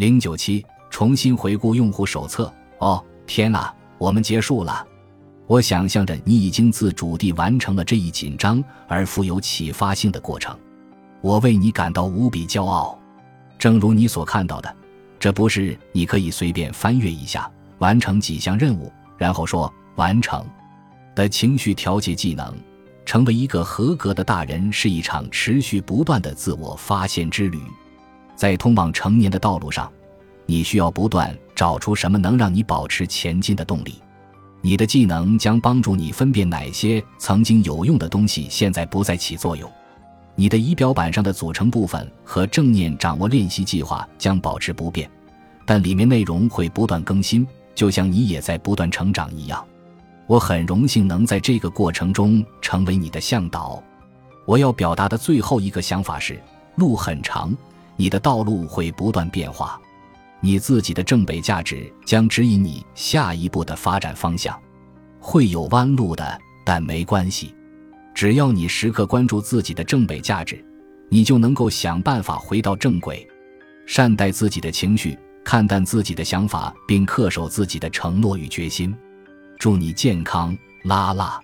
零九七，重新回顾用户手册。哦，天哪，我们结束了。我想象着你已经自主地完成了这一紧张而富有启发性的过程，我为你感到无比骄傲。正如你所看到的，这不是你可以随便翻阅一下，完成几项任务，然后说完成的情绪调节技能。成为一个合格的大人是一场持续不断的自我发现之旅。在通往成年的道路上，你需要不断找出什么能让你保持前进的动力。你的技能将帮助你分辨哪些曾经有用的东西现在不再起作用。你的仪表板上的组成部分和正念掌握练习计划将保持不变，但里面内容会不断更新，就像你也在不断成长一样。我很荣幸能在这个过程中成为你的向导。我要表达的最后一个想法是：路很长。你的道路会不断变化，你自己的正北价值将指引你下一步的发展方向。会有弯路的，但没关系，只要你时刻关注自己的正北价值，你就能够想办法回到正轨。善待自己的情绪，看淡自己的想法，并恪守自己的承诺与决心。祝你健康，拉拉。